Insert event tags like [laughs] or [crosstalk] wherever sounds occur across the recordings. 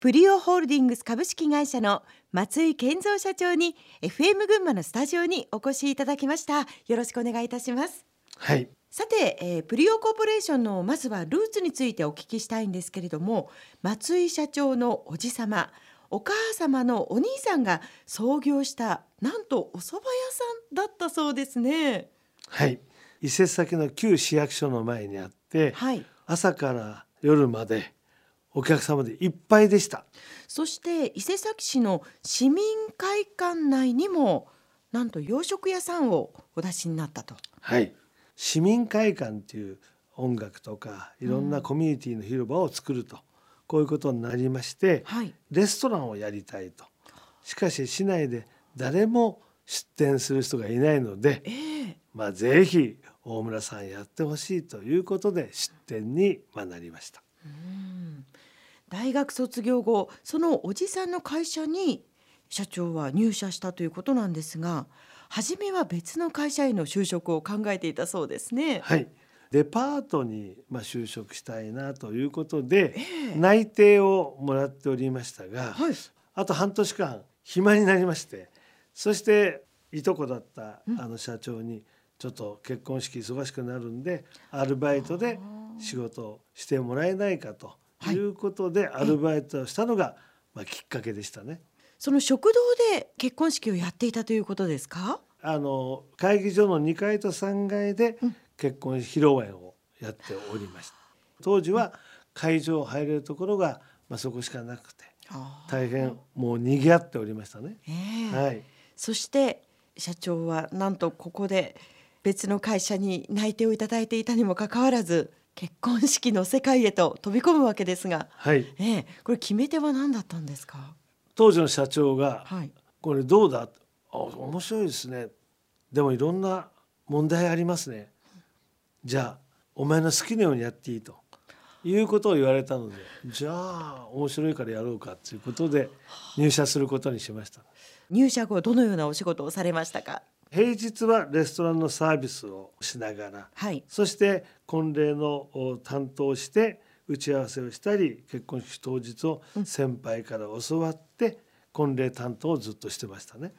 プリオホールディングス株式会社の松井健三社長に FM 群馬のスタジオにお越しいただきました。よろしくお願いいたします。はい。さて、えー、プリオコーポレーションのまずはルーツについてお聞きしたいんですけれども松井社長のおじ様お母様のお兄さんが創業したなんとお蕎麦屋さんだったそうですね。はい。伊勢崎の旧市役所の前にあって、はい。朝から夜までお客様でいっぱいでした。そして伊勢崎市の市民会館内にもなんと洋食屋さんをお出しになったと。はい。市民会館っていう音楽とかいろんなコミュニティの広場を作ると、こういうことになりましてはい。レストランをやりたいと。しかし市内で誰も出店する人がいないのでええ。まあぜひ大村さんやってほしいということで出店にまあなりました。うん大学卒業後そのおじさんの会社に社長は入社したということなんですが初めは別の会社への就職を考えていたそうですね。はい。デパートにまあ就職したいなということでええ。内定をもらっておりましたがはい、あと半年間暇になりましてそしていとこだったうん。あの社長にちょっと結婚式忙しくなるんでアルバイトで仕事をしてもらえないかと。はいいうことでアルバイトをしたのがまあきっかけでしたね。その食堂で結婚式をやっていたということですか？あの会議所の2階と3階でうん結婚披露宴をやっておりました。当時は会場入れるところがまあそこしかなくて大変もう賑わっておりましたね。ええはい。そして社長はなんとここで別の会社に内定をいただいていたにもかかわらず結婚式の世界へと飛び込むわけですが、はい。ええ、これ決め手は何だったんですか？当時の社長がはい。これどうだ？あ面白いですねでもいろんな問題ありますねじゃあお前の好きなようにやっていいということを言われたのでじゃあ面白いからやろうかということで入社することにしました入社後どのようなお仕事をされましたか？平日はレストランのサービスをしながらはい。そして婚礼のお担当して打ち合わせをしたり結婚式当日を先輩から教わって婚礼担当をずっとしてましたね。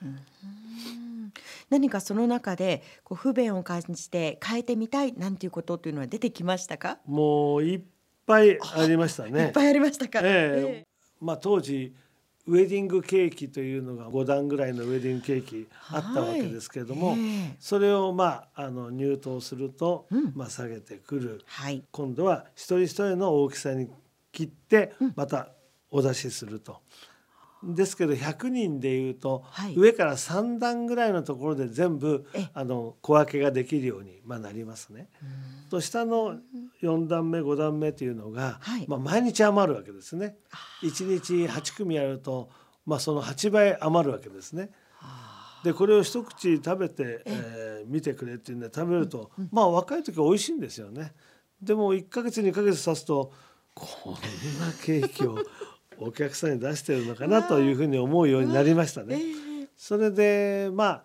何かその中でこう不便を感じて変えてみたいなんていうことっていうのは出てきましたか？もういっぱいありましたね。[laughs] いっぱいありましたか？ええまあ当時ウェディングケーキというのが5段ぐらいのウェディングケーキあったわけですけれども、はいええ。それをまああの入刀すると、うん。まあ下げてくる。はい。今度は一人一人の大きさに切ってうん。またお出しすると。ですけど100人でいうと、はい。上から3段ぐらいのところで全部えあの小分けができるように、まあ、なりますね。と下の4段目5段目というのが、はいまあ、毎日余るわけですね。1日8組やると、まあ、その8倍余るわけですね。でこれを一口食べて、えー見てくれっていうんで食べると、まあ若い時は美味しいんですよね。でも1ヶ月2ヶ月経つとこんなケーキを [laughs] お客さんに出してるのかなというふうに思うようになりましたえね。えそれでまあ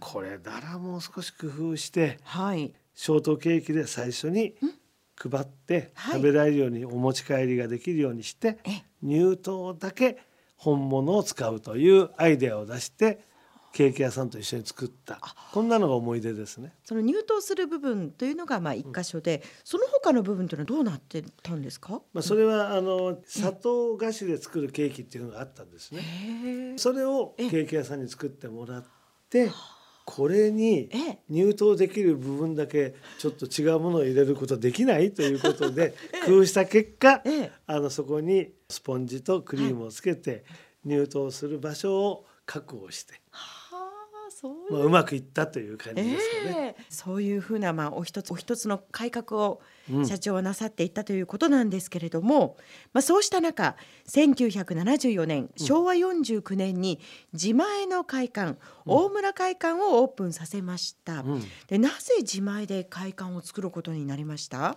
これならもう少し工夫してはい。ショートケーキで最初に配ってはい。食べられるようにお持ち帰りができるようにしてえ入刀だけ本物を使うというアイデアを出してケーキ屋さんと一緒に作った。こんなのが思い出ですね。その入刀する部分というのがまあ一箇所で、その他の部分というのはどうなってたんですか？まあ、それはあの砂糖菓子で作るケーキっていうのがあったんですね。それをケーキ屋さんに作ってもらってこれにええ。入刀できる部分だけちょっと違うものを入れることできないということで [laughs] 工夫した結果ええ。あのそこにスポンジとクリームをつけて入刀する場所を確保して、まあ、うまくいったという感じですかね。ええ。そういうふうなまあお一つお一つの改革をうん。社長はなさっていったということなんですけれども、まあそうした中1974年昭和49年に自前の会館、大村会館をオープンさせました。うん。でなぜ自前で会館を作ることになりました？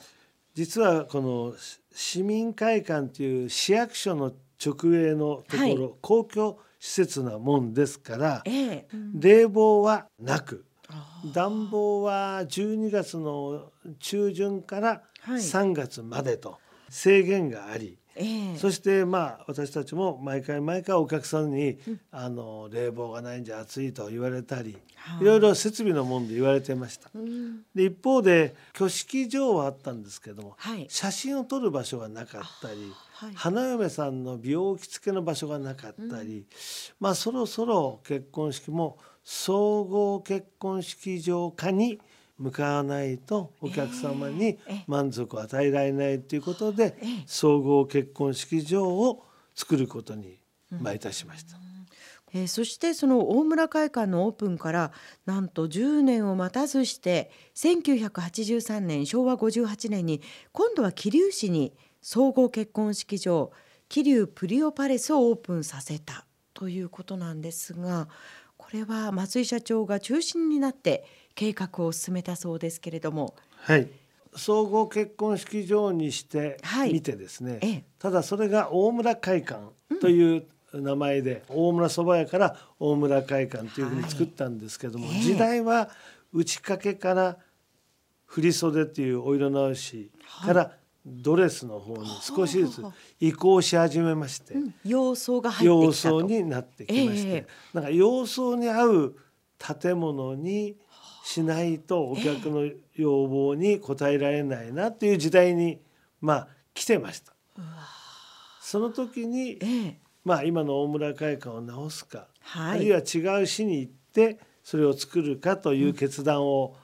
実はこの市民会館という市役所の直営のところ、はい。公共施設なもんですからええ。冷房はなくあ暖房は12月の中旬からはい。3月までと制限があり、ええ。そしてまあ私たちも毎回毎回お客さんに、あの冷房がないんじゃ暑いと言われたり、はい。いろいろ設備のもんで言われてました。うん。で一方で挙式場はあったんですけども、はい。写真を撮る場所がなかったり、はい。花嫁さんの美容着付けの場所がなかったり、まあそろそろ結婚式も総合結婚式場化に向かわないとお客様にええ満足を与えられないということで、ええ。総合結婚式場を作ることにまあいたしました。えーそしてその大村会館のオープンからなんと10年を待たずして1983年昭和58年に今度は桐生市に総合結婚式場桐生プリオパレスをオープンさせたということなんですがこれは松井社長が中心になって計画を進めたそうですけれども。はい。総合結婚式場にしてはい。みてですね、ええ。ただそれが大村会館という名前で、大村そば屋から大村会館というふうに作ったんですけども、はいええ。時代は打ち掛けから振袖っていうお色直しからドレスの方に少しずつ移行し始めまして、様相が入っ洋てきたと。装になってきまして、ええ。なんか洋装に合う建物にしないとお客の要望に応えられないなっていう時代にまあ来てました。その時に、ええ。まあ、今の大村会館を直すか、はい。あるいは違う市に行ってそれを作るかという決断を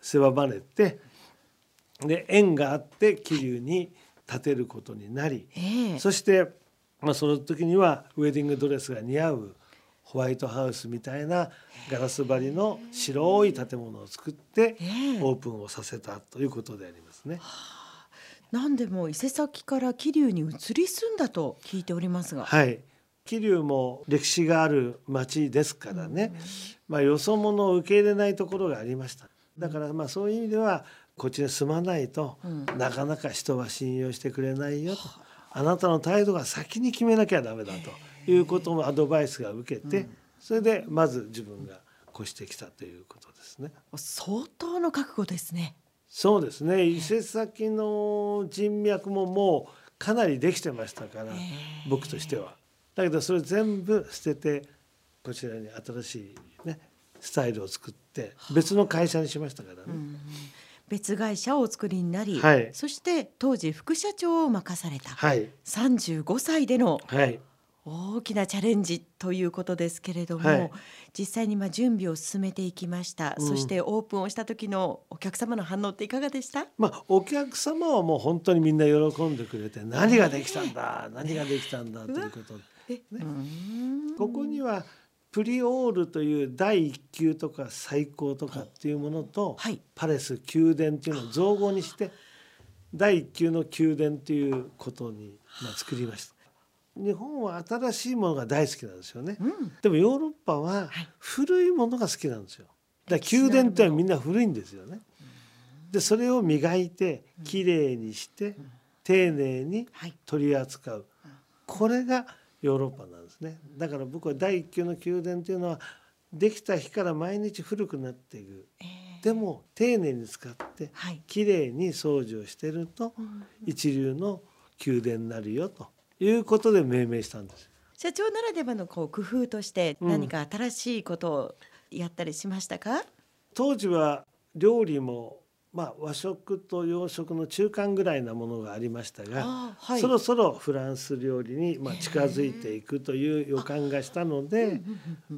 狭まれて、で縁があって桐生に建てることになり、ええ。そして、まあ、その時にはウェディングドレスが似合うホワイトハウスみたいなガラス張りの白い建物を作ってええ。オープンをさせたということでありますね。なんでも伊勢崎から桐生に移り住んだと聞いておりますが、はい。桐生も歴史がある町ですからね、まあ、よそ者を受け入れないところがありました。だからまあそういう意味ではこっちに住まないと、うん。なかなか人は信用してくれないよと。あなたの態度が先に決めなきゃダメだと。いうこともアドバイスが受けて、それでまず自分が越してきたということですね。相当の覚悟ですね。そうですね。伊勢崎の人脈ももうかなりできてましたから僕としては。だけどそれ全部捨ててこちらに新しいねスタイルを作って別の会社にしましたからね。別会社をお作りになり、はい。そして当時副社長を任されたはい。35歳でのはい。大きなチャレンジということですけれども、はい。実際にまあ準備を進めていきました、うん。そしてオープンをした時のお客様の反応っていかがでした？まあお客様はもう本当にみんな喜んでくれて何ができたんだ何ができたんだということ。でえ、うーん。ここにはプリオールという第一級とか最高とかっていうものと、はい。パレス宮殿っていうのを造語にして第一級の宮殿ということに、まあ、作りました。日本は新しいものが大好きなんですよね。うん。でもヨーロッパは古いものが好きなんですよ。だから宮殿ってみんな古いんですよね。でそれを磨いてきれいにして丁寧にはい。取り扱う。これがヨーロッパなんですね。だから僕は第一級の宮殿というのはできた日から毎日古くなっていく。えーでも丁寧に使ってはい。きれいに掃除をしてると一流の宮殿になるよということで命名したんです。社長ならではのこう工夫としてうん。何か新しいことをやったりしましたか、当時は料理もまあ和食と洋食の中間ぐらいなものがありましたが、はい。そろそろフランス料理にまあ近づいていくという予感がしたので、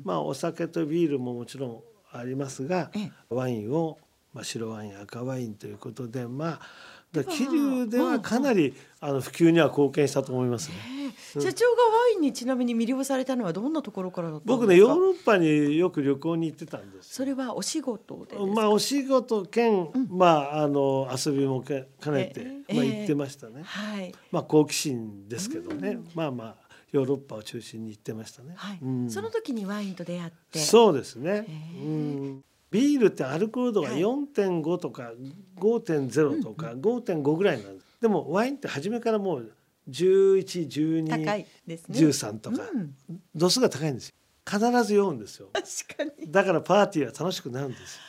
まあお酒とビールももちろんありますがええ。ワインをまあ白ワイン赤ワインということでまあ桐生ではかなりあの普及には貢献したと思いますね。えー社長がワインにちなみに魅了されたのはどんなところからだったんですか？僕ねヨーロッパによく旅行に行ってたんですよ。それはお仕事でまあお仕事兼、まああの遊びもけ兼ねて、ええ。まあ行ってましたね。はい。まあ好奇心ですけどね、まあまあヨーロッパを中心に行ってましたね。はい、うん。その時にワインと出会って。そうですね。へ。え。うんビールってアルコール度がはい。4.5とか5.0とか5.5ぐらいなんです。でもワインって初めからもう11、12、高いですね13とかうん度数が高いんですよ。必ず酔うんですよ。確かにだからパーティーは楽しくなるんですよ。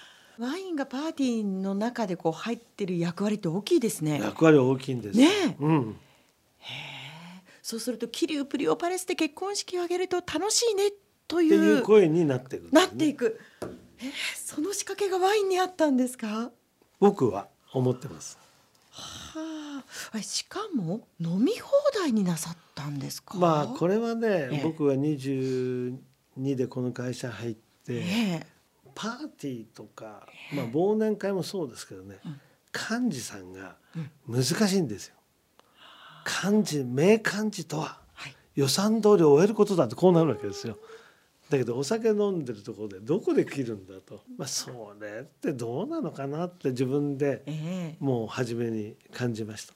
ワインがパーティーの中でこう入ってる役割って大きいですね役割は大きいんです。ねえうん。そうすると桐生プリオパレスで結婚式を挙げると楽しいねといっていうう声になっていくんですなねっていく。えーその仕掛けがワインにあったんですか？僕は思ってます。はあ、しかも飲み放題になさったんですか？まあこれはね、ええ僕は22でこの会社入って、えパーティーとか、まあ、忘年会もそうですけどね、うん幹事さんが難しいんですよ。幹事名幹事とははい。予算通り終えることだってこうなるわけですよ。だけどお酒飲んでるところでどこで切るんだと、まあ、それってどうなのかなって自分でええもう初めに感じました。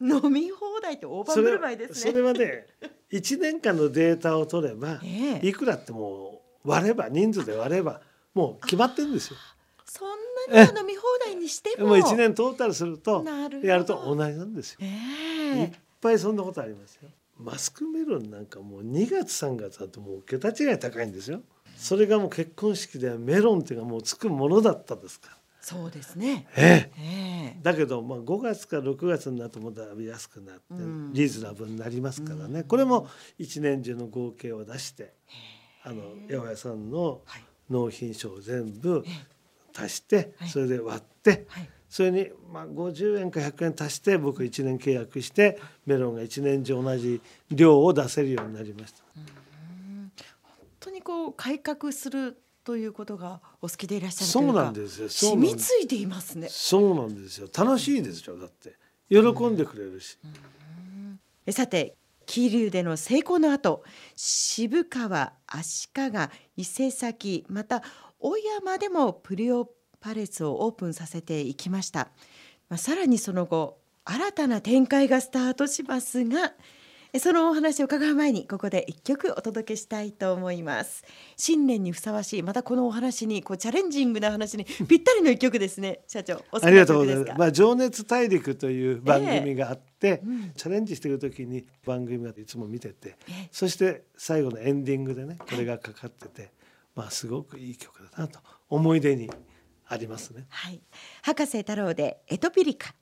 飲み放題って大盤振る舞いですね。それはね1年間のデータを取れば、ええいくらってもう割れば人数で割ればもう決まってるんですよ。そんなには飲み放題にしても。もう1年トータルするとやると同じなんですよ。えいっえぱいそんなことありますよ。マスクメロンなんかもう2月3月だともう桁違い高いんですよ。それがもう結婚式ではメロンっていうかもうつくものだったですから。そうですね。ええ。ええ。だけどまあ5月から6月になるとまた安くなってうん。リーズナブルになりますからね、これも一年中の合計を出してあの八百屋さんのはい。納品書を全部え。足してはい。それで割ってはい。それにまあ50円か100円足して僕1年契約してメロンが1年中同じ量を出せるようになりました。本当にこう改革するということがお好きでいらっしゃるとそいう。なんですよ染みついていますね。そうなんですよ楽しいですよだって喜んでくれるし、えさて桐生での成功の後渋川足利伊勢崎また小山でもプリオパレスをオープンさせていきました、まあ、さらにその後新たな展開がスタートしますがえそのお話を伺う前にここで一曲お届けしたいと思います。新年にふさわしいまたこのお話にこうチャレンジングな話にぴったりの一曲ですね。社長ありがとうございます。まあ、情熱大陸という番組があって、うん。チャレンジしてる時に番組がいつも見てて、ええ。そして最後のエンディングでね、これがかかってて、まあすごくいい曲だなと思い出にありますね。はい、博士太郎でエトピリカ